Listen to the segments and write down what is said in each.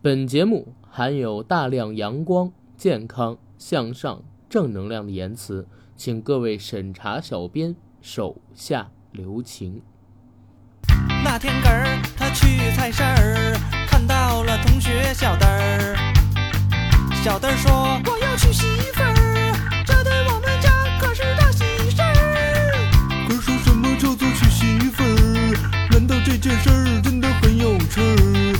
本节目含有大量阳光、健康、向上、正能量的言辞，请各位审查小编手下留情。那天个儿他去菜市儿，看到了同学小灯儿。小灯儿说：“我要娶媳妇儿，这对我们家可是大喜事儿。”可说什么叫做娶媳妇儿？难道这件事儿真的很有趣儿？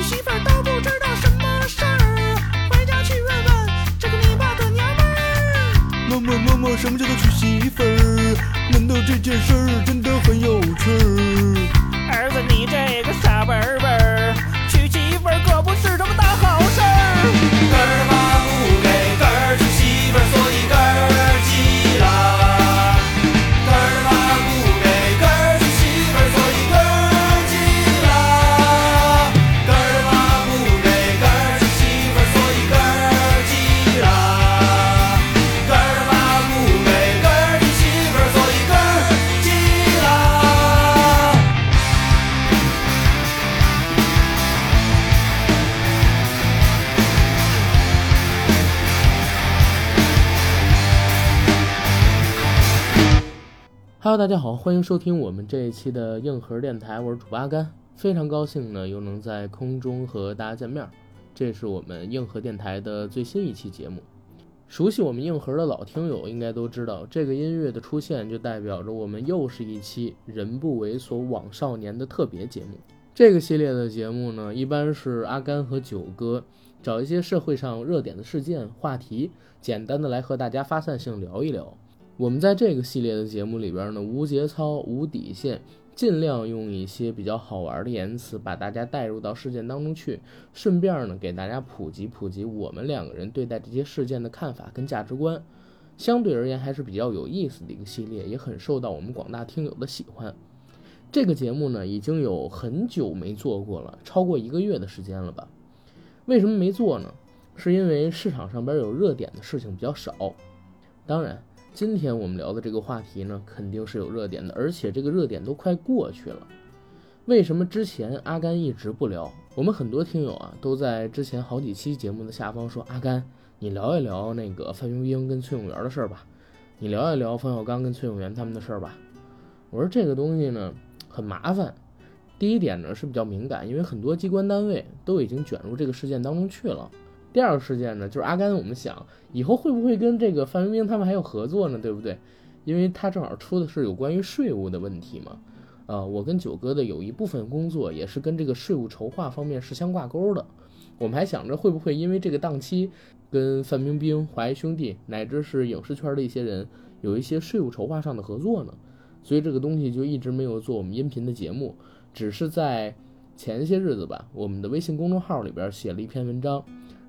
娶媳妇儿都不知道什么事儿，回家去问问这个你爸的娘们儿。妈妈妈妈，什么叫做娶媳妇儿？难道这件事儿真的很有趣儿？儿子，你这个傻笨笨儿，娶媳妇儿可不是什么大好事儿。哈喽，大家好，欢迎收听我们这一期的硬核电台，我是主播阿甘，非常高兴呢又能在空中和大家见面。这是我们硬核电台的最新一期节目。熟悉我们硬核的老听友应该都知道，这个音乐的出现就代表着我们又是一期“人不猥琐枉少年”的特别节目。这个系列的节目呢，一般是阿甘和九哥找一些社会上热点的事件话题，简单的来和大家发散性聊一聊。我们在这个系列的节目里边呢，无节操、无底线，尽量用一些比较好玩的言辞，把大家带入到事件当中去，顺便呢给大家普及普及我们两个人对待这些事件的看法跟价值观。相对而言还是比较有意思的一个系列，也很受到我们广大听友的喜欢。这个节目呢，已经有很久没做过了，超过一个月的时间了吧？为什么没做呢？是因为市场上边有热点的事情比较少。当然，今天我们聊的这个话题呢，肯定是有热点的，而且这个热点都快过去了。为什么之前阿甘一直不聊？我们很多听友啊，都在之前好几期节目的下方说：“阿甘，你聊一聊那个范冰冰跟崔永元的事儿吧，你聊一聊冯小刚跟崔永元他们的事儿吧。”我说这个东西呢，很麻烦。第一点呢是比较敏感，因为很多机关单位都已经卷入这个事件当中去了。第二个事件呢，就是阿甘，我们想以后会不会跟这个范冰冰他们还有合作呢？对不对？因为他正好出的是有关于税务的问题嘛。呃，我跟九哥的有一部分工作也是跟这个税务筹划方面是相挂钩的。我们还想着会不会因为这个档期，跟范冰冰、华谊兄弟乃至是影视圈的一些人有一些税务筹划上的合作呢？所以这个东西就一直没有做我们音频的节目，只是在前些日子吧，我们的微信公众号里边写了一篇文章。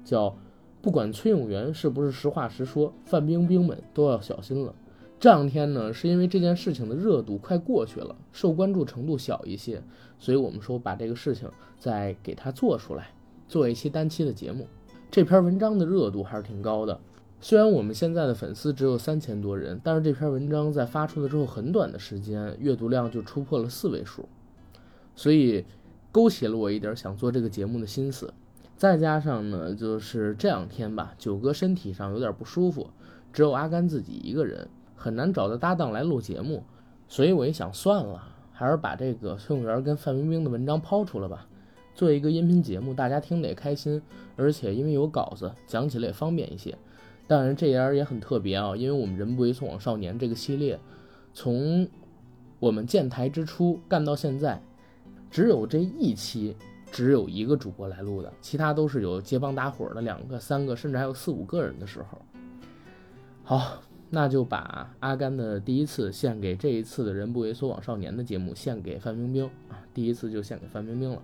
叫不管崔永元是不是实话实说，范冰冰们都要小心了。这两天呢，是因为这件事情的热度快过去了，受关注程度小一些，所以我们说把这个事情再给它做出来，做一期单期的节目。这篇文章的热度还是挺高的，虽然我们现在的粉丝只有三千多人，但是这篇文章在发出的之后很短的时间，阅读量就突破了四位数，所以勾起了我一点想做这个节目的心思。再加上呢，就是这两天吧，九哥身体上有点不舒服，只有阿甘自己一个人，很难找到搭档来录节目，所以我一想，算了，还是把这个崔永元跟范冰冰的文章抛出来吧，做一个音频节目，大家听得也开心，而且因为有稿子，讲起来也方便一些。当然，这样也很特别啊，因为我们人不猥琐枉少年这个系列，从我们建台之初干到现在，只有这一期。只有一个主播来录的，其他都是有结帮搭伙的，两个、三个，甚至还有四五个人的时候。好，那就把阿甘的第一次献给这一次的人不猥琐枉少年的节目献给范冰冰啊，第一次就献给范冰冰了。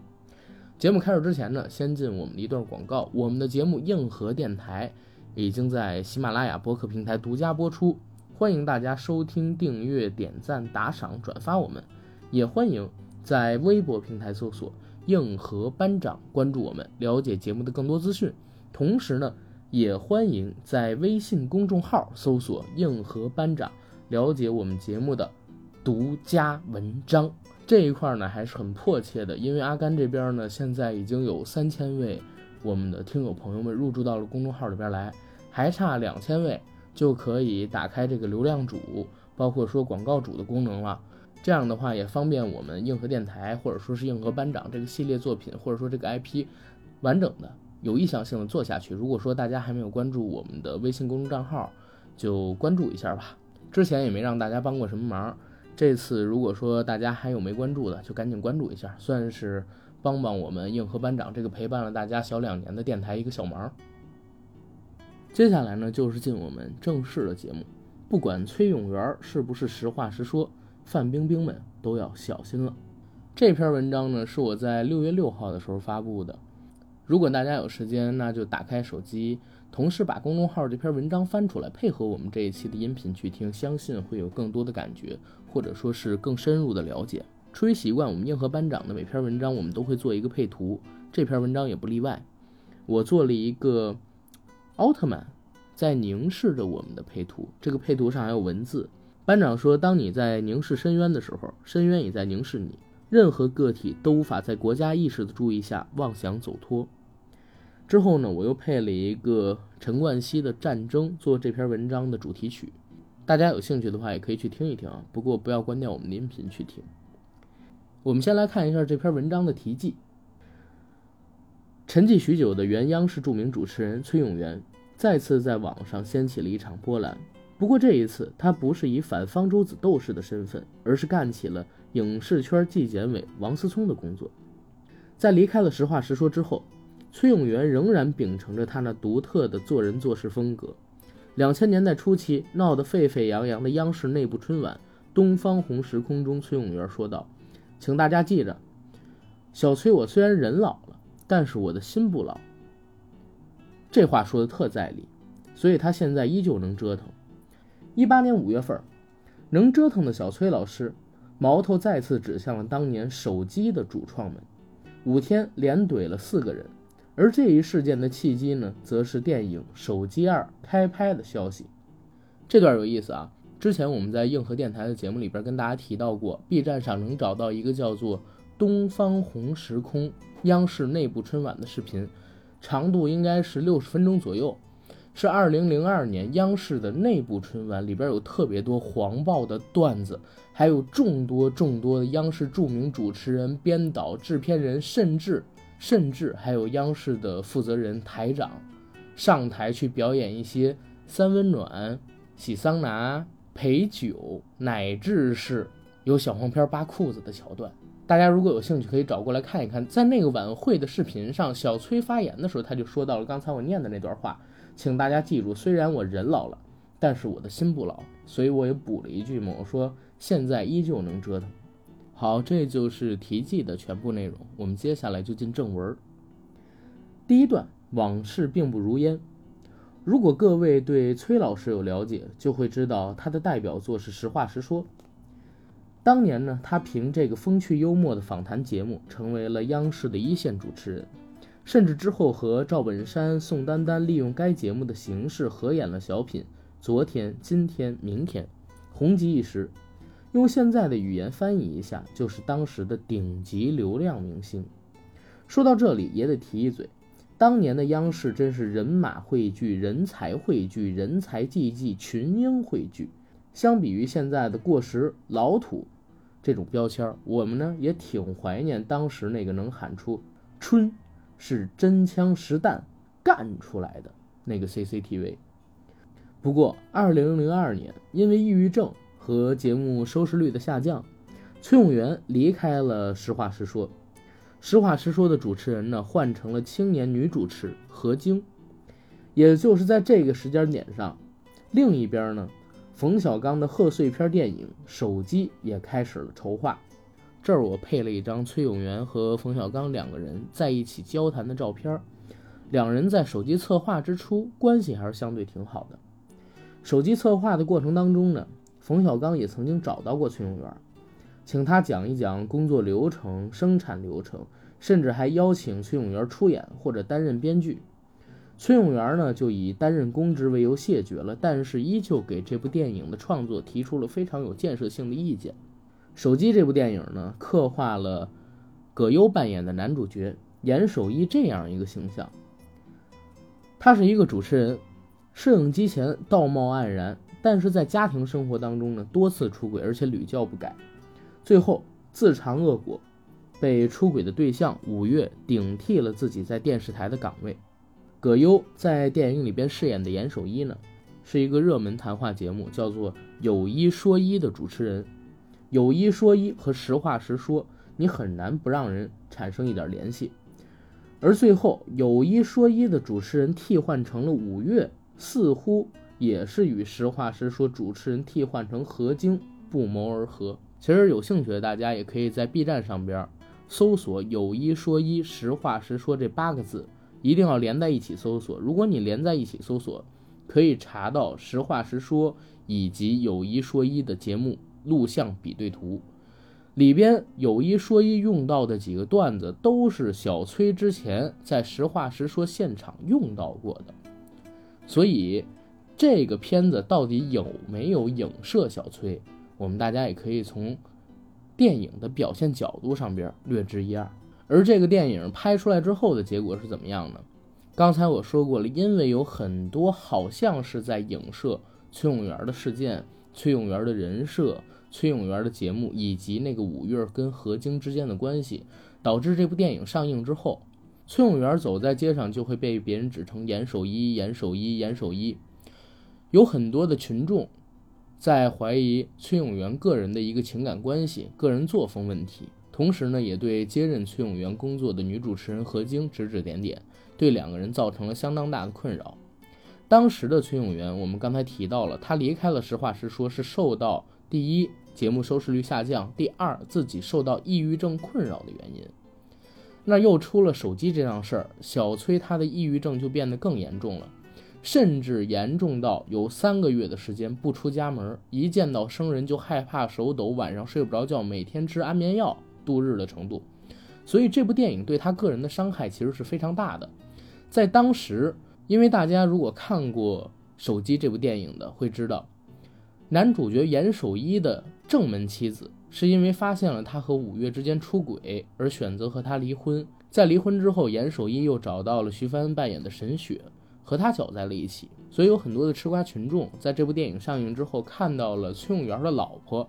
节目开始之前呢，先进我们的一段广告。我们的节目硬核电台已经在喜马拉雅播客平台独家播出，欢迎大家收听、订阅、点赞、打赏、转发我们，也欢迎在微博平台搜索。硬核班长关注我们，了解节目的更多资讯。同时呢，也欢迎在微信公众号搜索“硬核班长”，了解我们节目的独家文章。这一块呢还是很迫切的，因为阿甘这边呢现在已经有三千位我们的听友朋友们入驻到了公众号里边来，还差两千位就可以打开这个流量主，包括说广告主的功能了。这样的话也方便我们硬核电台或者说是硬核班长这个系列作品，或者说这个 IP 完整的、有意向性的做下去。如果说大家还没有关注我们的微信公众账号，就关注一下吧。之前也没让大家帮过什么忙，这次如果说大家还有没关注的，就赶紧关注一下，算是帮帮我们硬核班长这个陪伴了大家小两年的电台一个小忙。接下来呢，就是进我们正式的节目。不管崔永元是不是实话实说，范冰冰们都要小心了。这篇文章呢，是我在六月六号的时候发布的。如果大家有时间，那就打开手机，同时把公众号这篇文章翻出来，配合我们这一期的音频去听，相信会有更多的感觉，或者说是更深入的了解。出于习惯，我们硬核班长的每篇文章我们都会做一个配图，这篇文章也不例外。我做了一个奥特曼在凝视着我们的配图，这个配图上还有文字。班长说：“当你在凝视深渊的时候，深渊也在凝视你。任何个体都无法在国家意识的注意下妄想走脱。”之后呢，我又配了一个陈冠希的《战争》做这篇文章的主题曲。大家有兴趣的话，也可以去听一听啊。不过不要关掉我们的音频去听。我们先来看一下这篇文章的题记。沉寂许久的原央视著名主持人崔永元，再次在网上掀起了一场波澜。不过这一次，他不是以反方舟子斗士的身份，而是干起了影视圈纪检委王思聪的工作。在离开了实话实说之后，崔永元仍然秉承着他那独特的做人做事风格。两千年代初期闹得沸沸扬扬的央视内部春晚《东方红时空》中，崔永元说道：“请大家记着，小崔，我虽然人老了，但是我的心不老。”这话说的特在理，所以他现在依旧能折腾。一八年五月份，能折腾的小崔老师，矛头再次指向了当年手机的主创们，五天连怼了四个人。而这一事件的契机呢，则是电影《手机二》开拍的消息。这段有意思啊！之前我们在硬核电台的节目里边跟大家提到过，B 站上能找到一个叫做《东方红时空》央视内部春晚的视频，长度应该是六十分钟左右。是二零零二年央视的内部春晚，里边有特别多黄暴的段子，还有众多众多的央视著名主持人、编导、制片人，甚至甚至还有央视的负责人台长上台去表演一些三温暖、洗桑拿、陪酒，乃至是有小黄片扒裤子的桥段。大家如果有兴趣，可以找过来看一看。在那个晚会的视频上，小崔发言的时候，他就说到了刚才我念的那段话。请大家记住，虽然我人老了，但是我的心不老，所以我也补了一句嘛，我说现在依旧能折腾。好，这就是题记的全部内容。我们接下来就进正文。第一段，往事并不如烟。如果各位对崔老师有了解，就会知道他的代表作是《实话实说》。当年呢，他凭这个风趣幽默的访谈节目，成为了央视的一线主持人。甚至之后和赵本山、宋丹丹利用该节目的形式合演了小品《昨天、今天、明天》，红极一时。用现在的语言翻译一下，就是当时的顶级流量明星。说到这里，也得提一嘴，当年的央视真是人马汇聚、人才汇聚、人才济济、群英汇聚。相比于现在的过时、老土这种标签，我们呢也挺怀念当时那个能喊出“春”。是真枪实弹干出来的那个 CCTV。不过，二零零二年因为抑郁症和节目收视率的下降，崔永元离开了《实话实说》。《实话实说》的主持人呢，换成了青年女主持何晶。也就是在这个时间点上，另一边呢，冯小刚的贺岁片电影《手机》也开始了筹划。这儿我配了一张崔永元和冯小刚两个人在一起交谈的照片。两人在手机策划之初关系还是相对挺好的。手机策划的过程当中呢，冯小刚也曾经找到过崔永元，请他讲一讲工作流程、生产流程，甚至还邀请崔永元出演或者担任编剧。崔永元呢就以担任公职为由谢绝了，但是依旧给这部电影的创作提出了非常有建设性的意见。手机这部电影呢，刻画了葛优扮演的男主角严守一这样一个形象：他是一个主持人，摄影机前道貌岸然，但是在家庭生活当中呢，多次出轨，而且屡教不改，最后自尝恶果，被出轨的对象五月顶替了自己在电视台的岗位。葛优在电影里边饰演的严守一呢，是一个热门谈话节目叫做《有一说一》的主持人。有一说一和实话实说，你很难不让人产生一点联系。而最后，有一说一的主持人替换成了五月，似乎也是与实话实说主持人替换成何晶不谋而合。其实有兴趣的大家也可以在 B 站上边搜索“有一说一，实话实说”这八个字。一定要连在一起搜索。如果你连在一起搜索，可以查到《实话实说》以及《有一说一》的节目录像比对图。里边有一说一用到的几个段子，都是小崔之前在《实话实说》现场用到过的。所以，这个片子到底有没有影射小崔，我们大家也可以从电影的表现角度上边略知一二。而这个电影拍出来之后的结果是怎么样呢？刚才我说过了，因为有很多好像是在影射崔永元的事件、崔永元的人设、崔永元的节目，以及那个五月跟何晶之间的关系，导致这部电影上映之后，崔永元走在街上就会被别人指成严守一、严守一、严守一，有很多的群众在怀疑崔永元个人的一个情感关系、个人作风问题。同时呢，也对接任崔永元工作的女主持人何晶指指点点，对两个人造成了相当大的困扰。当时的崔永元，我们刚才提到了，他离开了《实话实说》是受到第一节目收视率下降，第二自己受到抑郁症困扰的原因。那又出了手机这样事儿，小崔他的抑郁症就变得更严重了，甚至严重到有三个月的时间不出家门，一见到生人就害怕手抖，晚上睡不着觉，每天吃安眠药。度日的程度，所以这部电影对他个人的伤害其实是非常大的。在当时，因为大家如果看过《手机》这部电影的，会知道，男主角严守一的正门妻子是因为发现了他和五月之间出轨而选择和他离婚。在离婚之后，严守一又找到了徐帆扮演的沈雪，和他搅在了一起。所以有很多的吃瓜群众在这部电影上映之后看到了崔永元的老婆。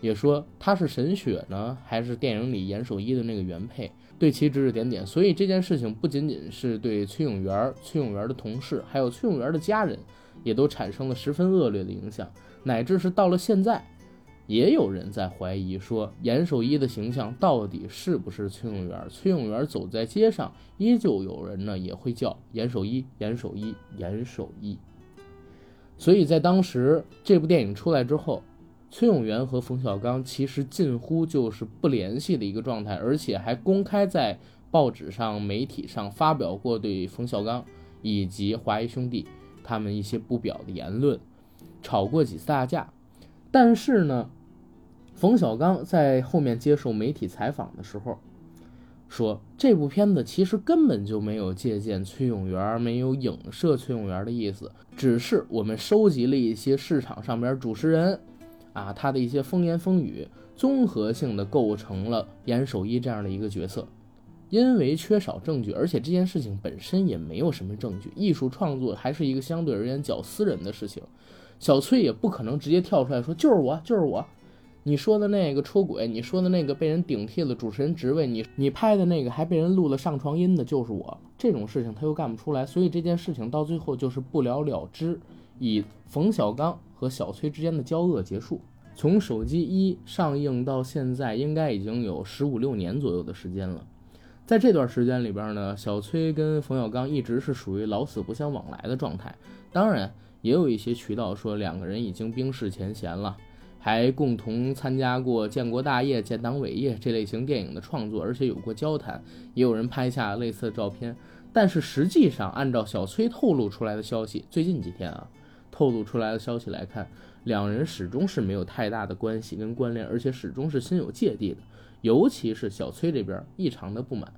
也说他是沈雪呢，还是电影里严守一的那个原配，对其指指点点。所以这件事情不仅仅是对崔永元、崔永元的同事，还有崔永元的家人，也都产生了十分恶劣的影响。乃至是到了现在，也有人在怀疑说，严守一的形象到底是不是崔永元？崔永元走在街上，依旧有人呢也会叫严守一、严守一、严守一。所以在当时这部电影出来之后。崔永元和冯小刚其实近乎就是不联系的一个状态，而且还公开在报纸上、媒体上发表过对冯小刚以及华谊兄弟他们一些不表的言论，吵过几次大架。但是呢，冯小刚在后面接受媒体采访的时候说，这部片子其实根本就没有借鉴崔永元，没有影射崔永元的意思，只是我们收集了一些市场上边主持人。啊，他的一些风言风语，综合性的构成了严守一这样的一个角色。因为缺少证据，而且这件事情本身也没有什么证据，艺术创作还是一个相对而言较私人的事情。小崔也不可能直接跳出来说就是我，就是我。你说的那个出轨，你说的那个被人顶替了主持人职位，你你拍的那个还被人录了上床音的，就是我。这种事情他又干不出来，所以这件事情到最后就是不了了之，以冯小刚。和小崔之间的交恶结束。从手机一上映到现在，应该已经有十五六年左右的时间了。在这段时间里边呢，小崔跟冯小刚一直是属于老死不相往来的状态。当然，也有一些渠道说两个人已经冰释前嫌了，还共同参加过《建国大业》《建党伟业》这类型电影的创作，而且有过交谈，也有人拍下类似的照片。但是实际上，按照小崔透露出来的消息，最近几天啊。透露出来的消息来看，两人始终是没有太大的关系跟关联，而且始终是心有芥蒂的。尤其是小崔这边异常的不满。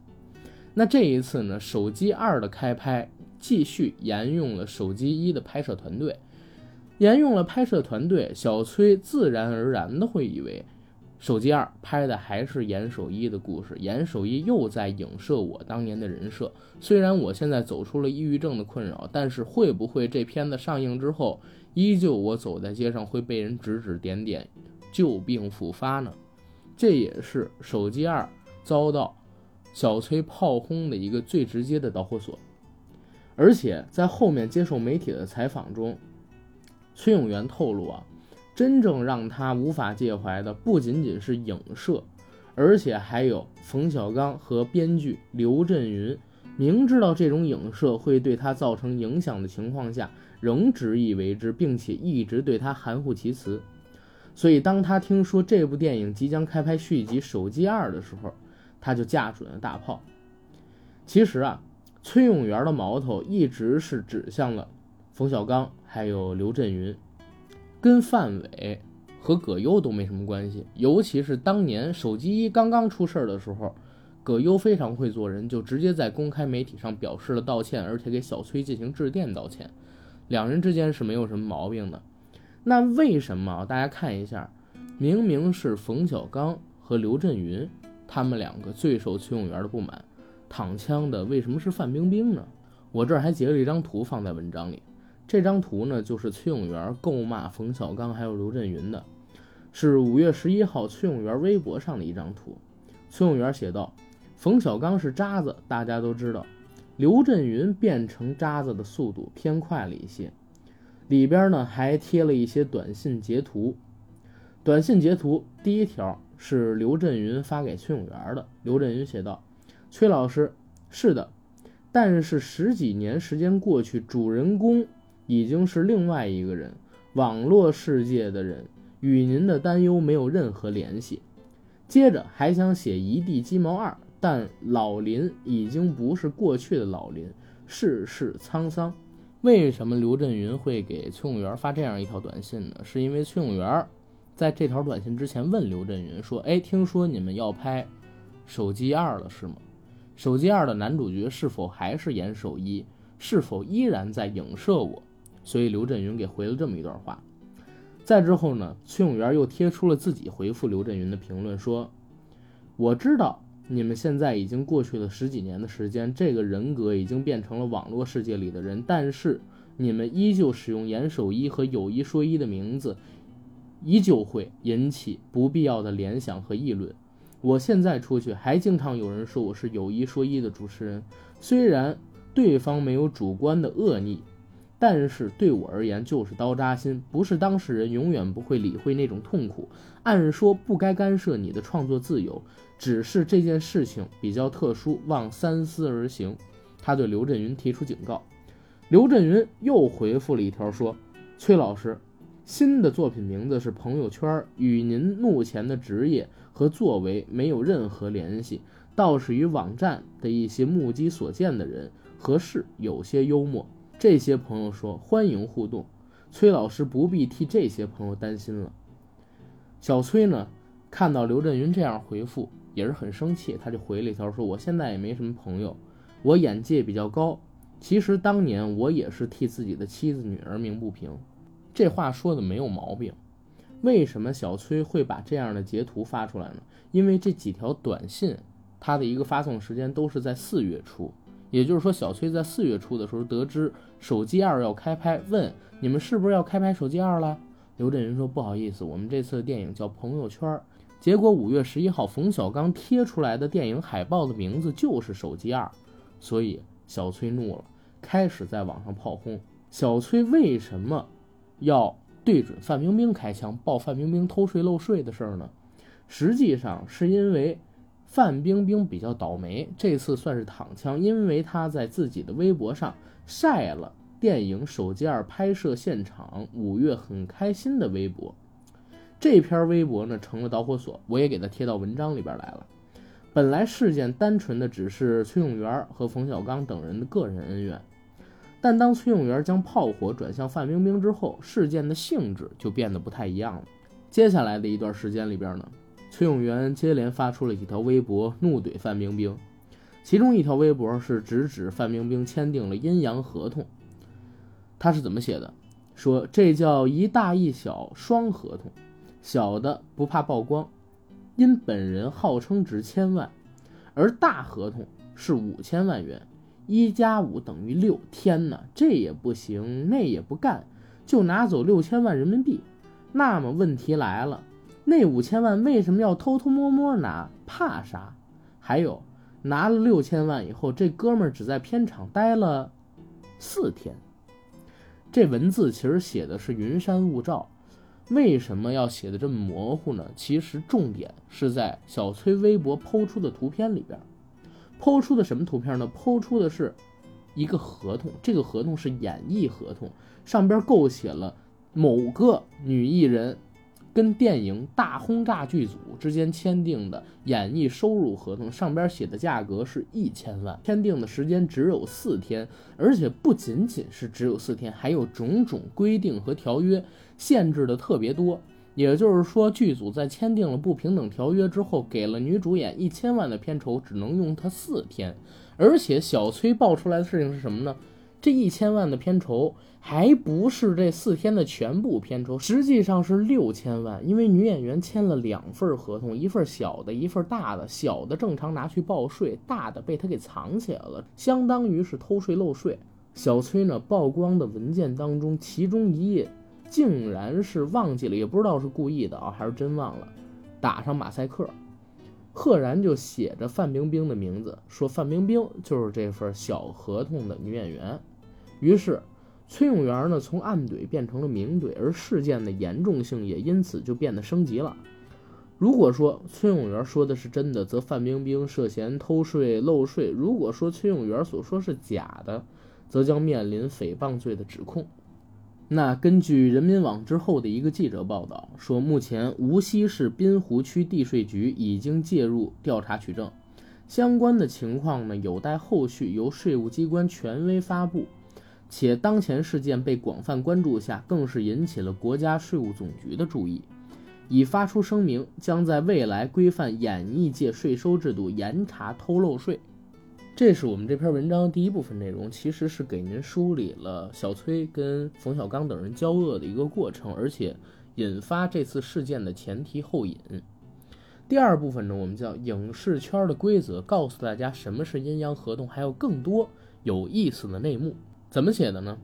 那这一次呢，手机二的开拍继续沿用了手机一的拍摄团队，沿用了拍摄团队，小崔自然而然的会以为手机二拍的还是严守一的故事，严守一又在影射我当年的人设。虽然我现在走出了抑郁症的困扰，但是会不会这片子上映之后，依旧我走在街上会被人指指点点，旧病复发呢？这也是手机二遭到小崔炮轰的一个最直接的导火索。而且在后面接受媒体的采访中，崔永元透露啊。真正让他无法介怀的不仅仅是影射，而且还有冯小刚和编剧刘震云明知道这种影射会对他造成影响的情况下，仍执意为之，并且一直对他含糊其辞。所以，当他听说这部电影即将开拍续集《手机二》的时候，他就架准了大炮。其实啊，崔永元的矛头一直是指向了冯小刚还有刘震云。跟范伟和葛优都没什么关系，尤其是当年手机一刚刚出事儿的时候，葛优非常会做人，就直接在公开媒体上表示了道歉，而且给小崔进行致电道歉，两人之间是没有什么毛病的。那为什么大家看一下，明明是冯小刚和刘震云他们两个最受崔永元的不满，躺枪的为什么是范冰冰呢？我这儿还截了一张图放在文章里。这张图呢，就是崔永元够骂冯小刚还有刘震云的，是五月十一号崔永元微博上的一张图。崔永元写道：“冯小刚是渣子，大家都知道。刘震云变成渣子的速度偏快了一些。”里边呢还贴了一些短信截图。短信截图第一条是刘震云发给崔永元的。刘震云写道：“崔老师，是的，但是十几年时间过去，主人公。”已经是另外一个人，网络世界的人，与您的担忧没有任何联系。接着还想写一地鸡毛二，但老林已经不是过去的老林，世事沧桑。为什么刘震云会给崔永元发这样一条短信呢？是因为崔永元在这条短信之前问刘震云说：“哎，听说你们要拍手机二了是吗？手机二的男主角是否还是严守一？是否依然在影射我？”所以刘震云给回了这么一段话，再之后呢，崔永元又贴出了自己回复刘震云的评论，说：“我知道你们现在已经过去了十几年的时间，这个人格已经变成了网络世界里的人，但是你们依旧使用严守一和有一说一的名字，依旧会引起不必要的联想和议论。我现在出去还经常有人说我是有一说一的主持人，虽然对方没有主观的恶意。”但是对我而言就是刀扎心，不是当事人永远不会理会那种痛苦。按说不该干涉你的创作自由，只是这件事情比较特殊，望三思而行。他对刘震云提出警告，刘震云又回复了一条说：“崔老师，新的作品名字是朋友圈，与您目前的职业和作为没有任何联系，倒是与网站的一些目击所见的人和事有些幽默。”这些朋友说欢迎互动，崔老师不必替这些朋友担心了。小崔呢，看到刘震云这样回复也是很生气，他就回了一条说：“我现在也没什么朋友，我眼界比较高。其实当年我也是替自己的妻子女儿鸣不平。”这话说的没有毛病。为什么小崔会把这样的截图发出来呢？因为这几条短信，它的一个发送时间都是在四月初。也就是说，小崔在四月初的时候得知手机二要开拍，问你们是不是要开拍手机二了？刘震云说不好意思，我们这次的电影叫朋友圈。结果五月十一号，冯小刚贴出来的电影海报的名字就是手机二，所以小崔怒了，开始在网上炮轰小崔为什么要对准范冰冰开枪，报范冰冰偷税漏税的事儿呢？实际上是因为。范冰冰比较倒霉，这次算是躺枪，因为她在自己的微博上晒了电影手机二拍摄现场五月很开心的微博，这篇微博呢成了导火索，我也给他贴到文章里边来了。本来事件单纯的只是崔永元和冯小刚等人的个人恩怨，但当崔永元将炮火转向范冰冰之后，事件的性质就变得不太一样了。接下来的一段时间里边呢。崔永元接连发出了几条微博，怒怼范冰冰。其中一条微博是直指范冰冰签订了阴阳合同。他是怎么写的？说这叫一大一小双合同，小的不怕曝光，因本人号称值千万，而大合同是五千万元，一加五等于六。天哪，这也不行，那也不干，就拿走六千万人民币。那么问题来了，那五千万为什么要偷偷摸摸拿？怕啥？还有，拿了六千万以后，这哥们儿只在片场待了四天。这文字其实写的是云山雾罩，为什么要写的这么模糊呢？其实重点是在小崔微博剖出的图片里边，剖出的什么图片呢？剖出的是一个合同，这个合同是演艺合同，上边构写了某个女艺人跟电影大轰炸剧组之间签订的演艺收入合同，上边写的价格是一千万，签订的时间只有四天，而且不仅仅是只有四天，还有种种规定和条约限制的特别多。也就是说，剧组在签订了不平等条约之后，给了女主演一千万的片酬，只能用它四天。而且小崔爆出来的事情是什么呢？这一千万的片酬还不是这四天的全部片酬，实际上是六千万。因为女演员签了两份合同，一份小的，一份大的。小的正常拿去报税，大的被他给藏起来了，相当于是偷税漏税。小崔呢曝光的文件当中，其中一页竟然是忘记了，也不知道是故意的啊，还是真忘了，打上马赛克，赫然就写着范冰冰的名字，说范冰冰就是这份小合同的女演员。于是，崔永元呢从暗怼变成了明怼，而事件的严重性也因此就变得升级了。如果说崔永元说的是真的，则范冰冰涉嫌偷税漏税；如果说崔永元所说是假的，则将面临诽谤罪的指控。那根据人民网之后的一个记者报道说，目前无锡市滨湖区地税局已经介入调查取证，相关的情况呢有待后续由税务机关权威发布。且当前事件被广泛关注下，更是引起了国家税务总局的注意，已发出声明，将在未来规范演艺界税收制度，严查偷漏税。这是我们这篇文章第一部分内容，其实是给您梳理了小崔跟冯小刚等人交恶的一个过程，而且引发这次事件的前提后引。第二部分呢，我们叫影视圈的规则，告诉大家什么是阴阳合同，还有更多有意思的内幕。怎么写的呢？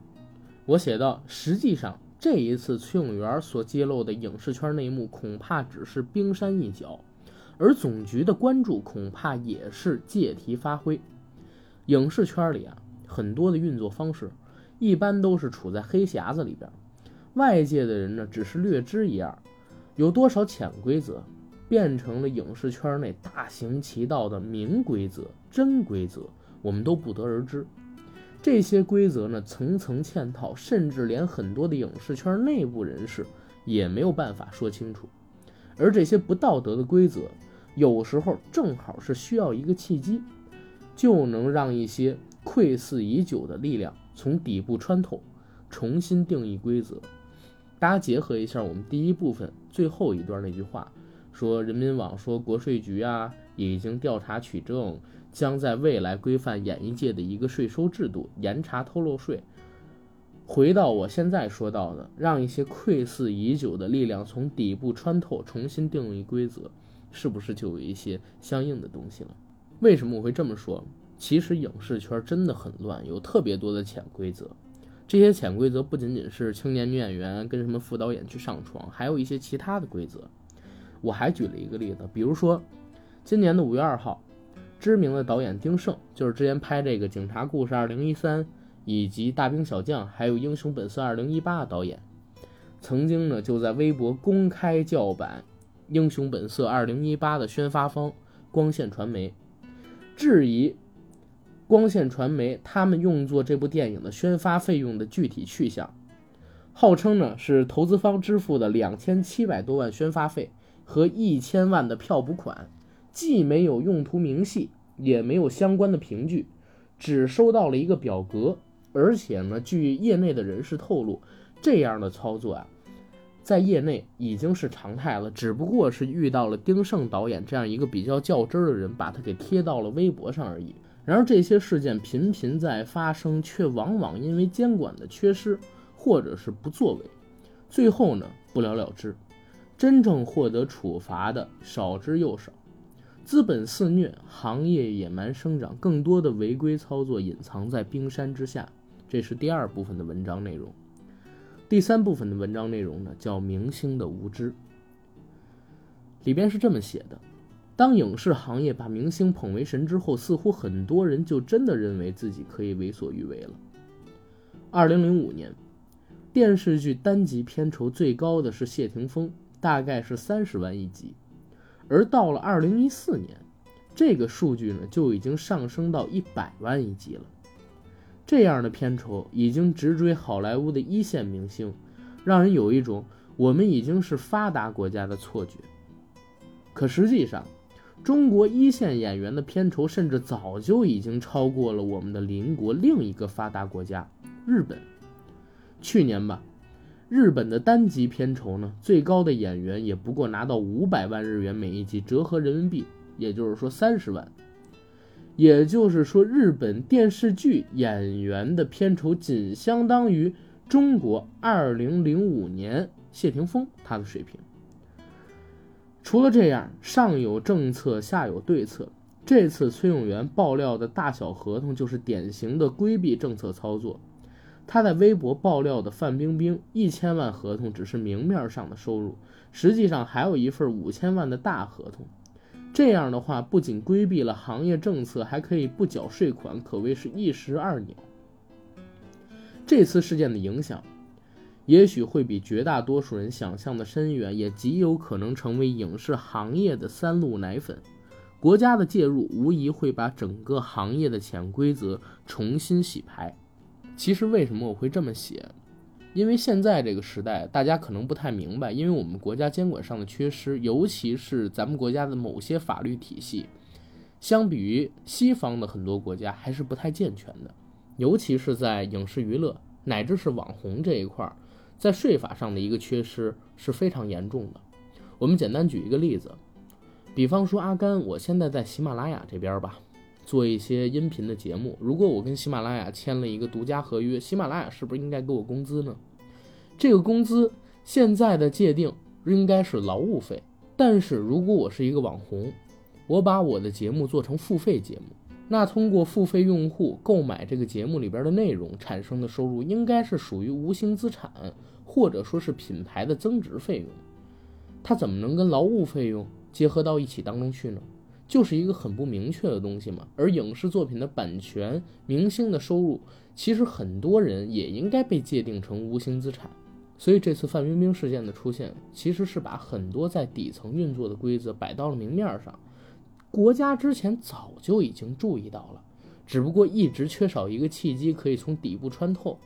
我写到，实际上这一次崔永元所揭露的影视圈内幕，恐怕只是冰山一角，而总局的关注恐怕也是借题发挥。影视圈里啊，很多的运作方式，一般都是处在黑匣子里边，外界的人呢只是略知一二，有多少潜规则，变成了影视圈内大行其道的明规则、真规则，我们都不得而知。这些规则呢，层层嵌套，甚至连很多的影视圈内部人士也没有办法说清楚。而这些不道德的规则，有时候正好是需要一个契机，就能让一些窥伺已久的力量从底部穿透，重新定义规则。大家结合一下我们第一部分最后一段那句话，说人民网说国税局啊已经调查取证。将在未来规范演艺界的一个税收制度，严查偷漏税。回到我现在说到的，让一些窥伺已久的力量从底部穿透，重新定义规则，是不是就有一些相应的东西了？为什么我会这么说？其实影视圈真的很乱，有特别多的潜规则。这些潜规则不仅仅是青年女演员跟什么副导演去上床，还有一些其他的规则。我还举了一个例子，比如说今年的五月二号。知名的导演丁晟，就是之前拍这个《警察故事二零一三》以及《大兵小将》还有《英雄本色二零一八》的导演，曾经呢就在微博公开叫板《英雄本色二零一八》的宣发方光线传媒，质疑光线传媒他们用作这部电影的宣发费用的具体去向，号称呢是投资方支付的两千七百多万宣发费和一千万的票补款。既没有用途明细，也没有相关的凭据，只收到了一个表格。而且呢，据业内的人士透露，这样的操作啊，在业内已经是常态了。只不过是遇到了丁晟导演这样一个比较较真儿的人，把他给贴到了微博上而已。然而，这些事件频频在发生，却往往因为监管的缺失或者是不作为，最后呢不了了之。真正获得处罚的少之又少。资本肆虐，行业野蛮生长，更多的违规操作隐藏在冰山之下。这是第二部分的文章内容。第三部分的文章内容呢，叫明星的无知。里边是这么写的：当影视行业把明星捧为神之后，似乎很多人就真的认为自己可以为所欲为了。二零零五年，电视剧单集片酬最高的是谢霆锋，大概是三十万一集。而到了二零一四年，这个数据呢就已经上升到一百万一集了。这样的片酬已经直追好莱坞的一线明星，让人有一种我们已经是发达国家的错觉。可实际上，中国一线演员的片酬甚至早就已经超过了我们的邻国另一个发达国家日本。去年吧。日本的单集片酬呢，最高的演员也不过拿到五百万日元每一集，折合人民币，也就是说三十万。也就是说，日本电视剧演员的片酬仅相当于中国二零零五年谢霆锋他的水平。除了这样，上有政策，下有对策。这次崔永元爆料的大小合同，就是典型的规避政策操作。他在微博爆料的范冰冰一千万合同只是明面上的收入，实际上还有一份五千万的大合同。这样的话，不仅规避了行业政策，还可以不缴税款，可谓是一石二鸟。这次事件的影响，也许会比绝大多数人想象的深远，也极有可能成为影视行业的三鹿奶粉。国家的介入无疑会把整个行业的潜规则重新洗牌。其实为什么我会这么写？因为现在这个时代，大家可能不太明白，因为我们国家监管上的缺失，尤其是咱们国家的某些法律体系，相比于西方的很多国家还是不太健全的，尤其是在影视娱乐乃至是网红这一块，在税法上的一个缺失是非常严重的。我们简单举一个例子，比方说阿甘，我现在在喜马拉雅这边吧。做一些音频的节目，如果我跟喜马拉雅签了一个独家合约，喜马拉雅是不是应该给我工资呢？这个工资现在的界定应该是劳务费。但是如果我是一个网红，我把我的节目做成付费节目，那通过付费用户购买这个节目里边的内容产生的收入，应该是属于无形资产，或者说是品牌的增值费用。它怎么能跟劳务费用结合到一起当中去呢？就是一个很不明确的东西嘛，而影视作品的版权、明星的收入，其实很多人也应该被界定成无形资产。所以这次范冰冰事件的出现，其实是把很多在底层运作的规则摆到了明面上。国家之前早就已经注意到了，只不过一直缺少一个契机，可以从底部穿透，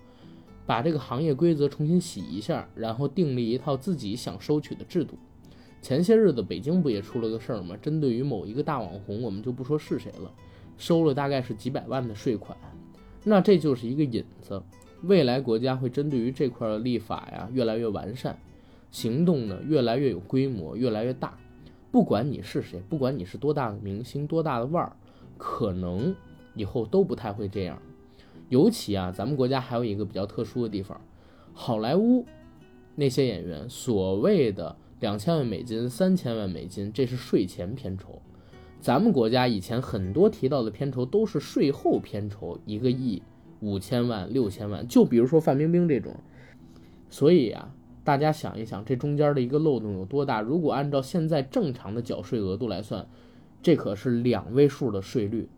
把这个行业规则重新洗一下，然后订立一套自己想收取的制度。前些日子北京不也出了个事儿吗？针对于某一个大网红，我们就不说是谁了，收了大概是几百万的税款，那这就是一个引子。未来国家会针对于这块的立法呀越来越完善，行动呢越来越有规模，越来越大。不管你是谁，不管你是多大的明星，多大的腕儿，可能以后都不太会这样。尤其啊，咱们国家还有一个比较特殊的地方，好莱坞那些演员所谓的。两千万美金，三千万美金，这是税前片酬。咱们国家以前很多提到的片酬都是税后片酬，一个亿、五千万、六千万。就比如说范冰冰这种。所以啊，大家想一想，这中间的一个漏洞有多大？如果按照现在正常的缴税额度来算，这可是两位数的税率。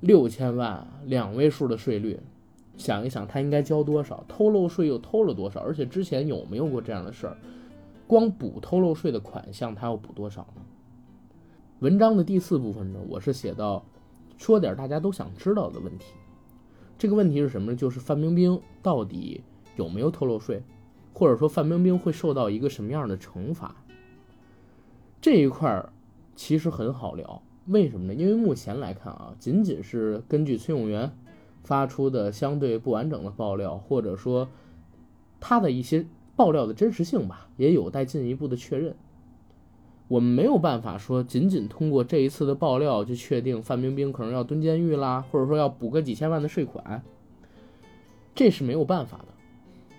六千万，两位数的税率，想一想他应该交多少？偷漏税又偷了多少？而且之前有没有过这样的事儿？光补偷漏税的款项，他要补多少呢？文章的第四部分呢，我是写到，说点大家都想知道的问题。这个问题是什么呢？就是范冰冰到底有没有偷漏税，或者说范冰冰会受到一个什么样的惩罚？这一块儿其实很好聊，为什么呢？因为目前来看啊，仅仅是根据崔永元发出的相对不完整的爆料，或者说他的一些。爆料的真实性吧，也有待进一步的确认。我们没有办法说，仅仅通过这一次的爆料就确定范冰冰可能要蹲监狱啦，或者说要补个几千万的税款，这是没有办法的。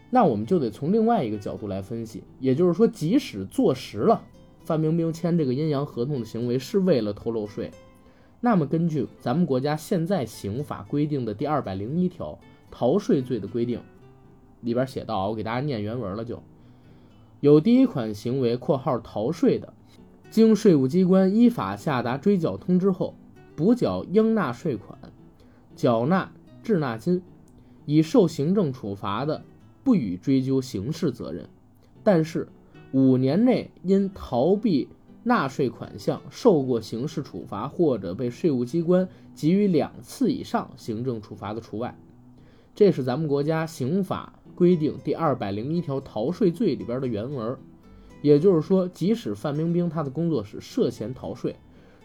那我们就得从另外一个角度来分析，也就是说，即使坐实了范冰冰签这个阴阳合同的行为是为了偷漏税，那么根据咱们国家现在刑法规定的第二百零一条逃税罪的规定，里边写到，我给大家念原文了就，有第一款行为（括号逃税的），经税务机关依法下达追缴通知后，补缴应纳税款，缴纳滞纳金，已受行政处罚的。不予追究刑事责任，但是五年内因逃避纳税款项受过刑事处罚或者被税务机关给予两次以上行政处罚的除外。这是咱们国家刑法规定第二百零一条逃税罪里边的原文。也就是说，即使范冰冰她的工作室涉嫌逃税，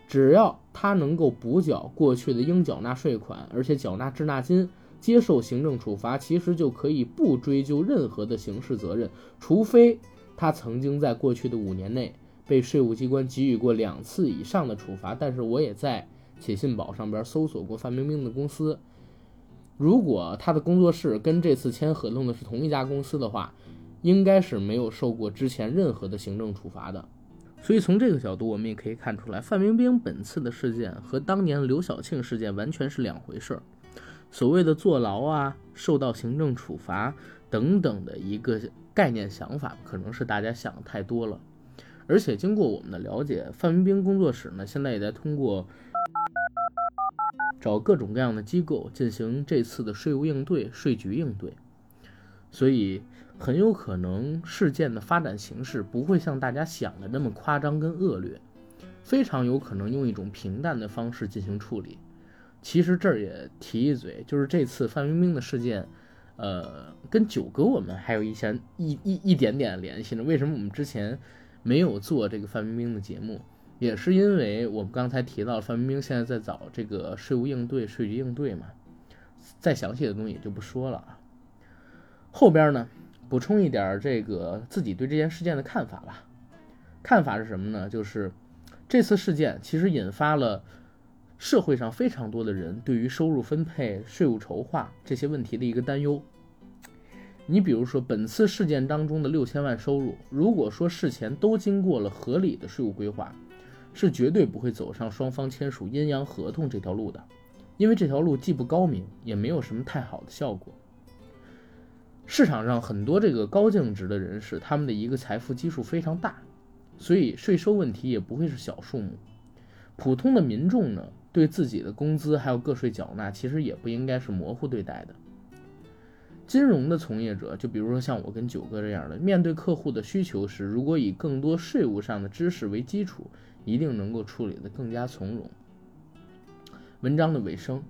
只要她能够补缴过去的应缴纳税款，而且缴纳滞纳金。接受行政处罚，其实就可以不追究任何的刑事责任，除非他曾经在过去的五年内被税务机关给予过两次以上的处罚。但是我也在写信宝上边搜索过范冰冰的公司，如果他的工作室跟这次签合同的是同一家公司的话，应该是没有受过之前任何的行政处罚的。所以从这个角度，我们也可以看出来，范冰冰本次的事件和当年刘晓庆事件完全是两回事儿。所谓的坐牢啊，受到行政处罚等等的一个概念想法，可能是大家想的太多了。而且经过我们的了解，范冰冰工作室呢，现在也在通过找各种各样的机构进行这次的税务应对、税局应对，所以很有可能事件的发展形式不会像大家想的那么夸张跟恶劣，非常有可能用一种平淡的方式进行处理。其实这儿也提一嘴，就是这次范冰冰的事件，呃，跟九哥我们还有一些一一一点点联系呢。为什么我们之前没有做这个范冰冰的节目？也是因为我们刚才提到范冰冰现在在找这个税务应对、税局应对嘛。再详细的东西也就不说了啊。后边呢，补充一点这个自己对这件事件的看法吧。看法是什么呢？就是这次事件其实引发了。社会上非常多的人对于收入分配、税务筹划这些问题的一个担忧。你比如说，本次事件当中的六千万收入，如果说事前都经过了合理的税务规划，是绝对不会走上双方签署阴阳合同这条路的，因为这条路既不高明，也没有什么太好的效果。市场上很多这个高净值的人士，他们的一个财富基数非常大，所以税收问题也不会是小数目。普通的民众呢？对自己的工资还有个税缴纳，其实也不应该是模糊对待的。金融的从业者，就比如说像我跟九哥这样的，面对客户的需求时，如果以更多税务上的知识为基础，一定能够处理得更加从容。文章的尾声，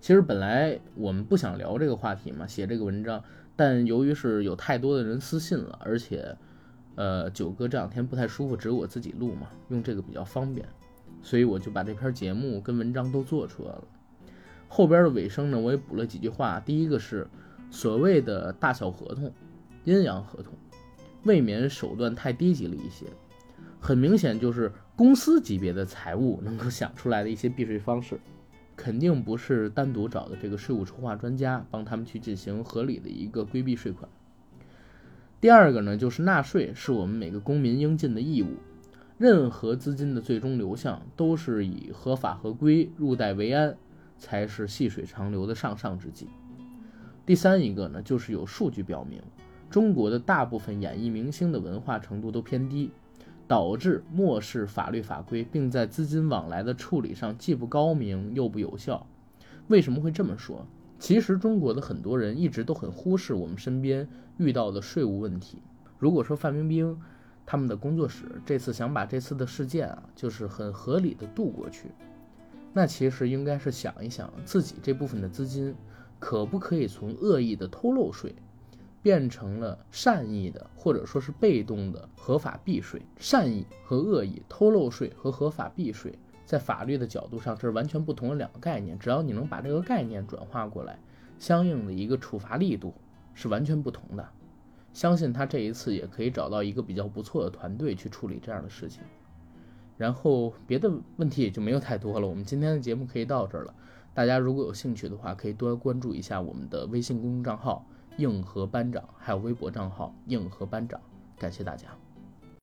其实本来我们不想聊这个话题嘛，写这个文章，但由于是有太多的人私信了，而且，呃，九哥这两天不太舒服，只有我自己录嘛，用这个比较方便。所以我就把这篇节目跟文章都做出来了。后边的尾声呢，我也补了几句话。第一个是所谓的大小合同、阴阳合同，未免手段太低级了一些。很明显就是公司级别的财务能够想出来的一些避税方式，肯定不是单独找的这个税务筹划专家帮他们去进行合理的一个规避税款。第二个呢，就是纳税是我们每个公民应尽的义务。任何资金的最终流向都是以合法合规、入袋为安，才是细水长流的上上之计。第三一个呢，就是有数据表明，中国的大部分演艺明星的文化程度都偏低，导致漠视法律法规，并在资金往来的处理上既不高明又不有效。为什么会这么说？其实中国的很多人一直都很忽视我们身边遇到的税务问题。如果说范冰冰，他们的工作室这次想把这次的事件啊，就是很合理的度过去。那其实应该是想一想自己这部分的资金，可不可以从恶意的偷漏税，变成了善意的或者说是被动的合法避税。善意和恶意、偷漏税和合法避税，在法律的角度上这是完全不同的两个概念。只要你能把这个概念转化过来，相应的一个处罚力度是完全不同的。相信他这一次也可以找到一个比较不错的团队去处理这样的事情，然后别的问题也就没有太多了。我们今天的节目可以到这儿了。大家如果有兴趣的话，可以多关注一下我们的微信公众账号硬核班长，还有微博账号硬核班长，感谢大家。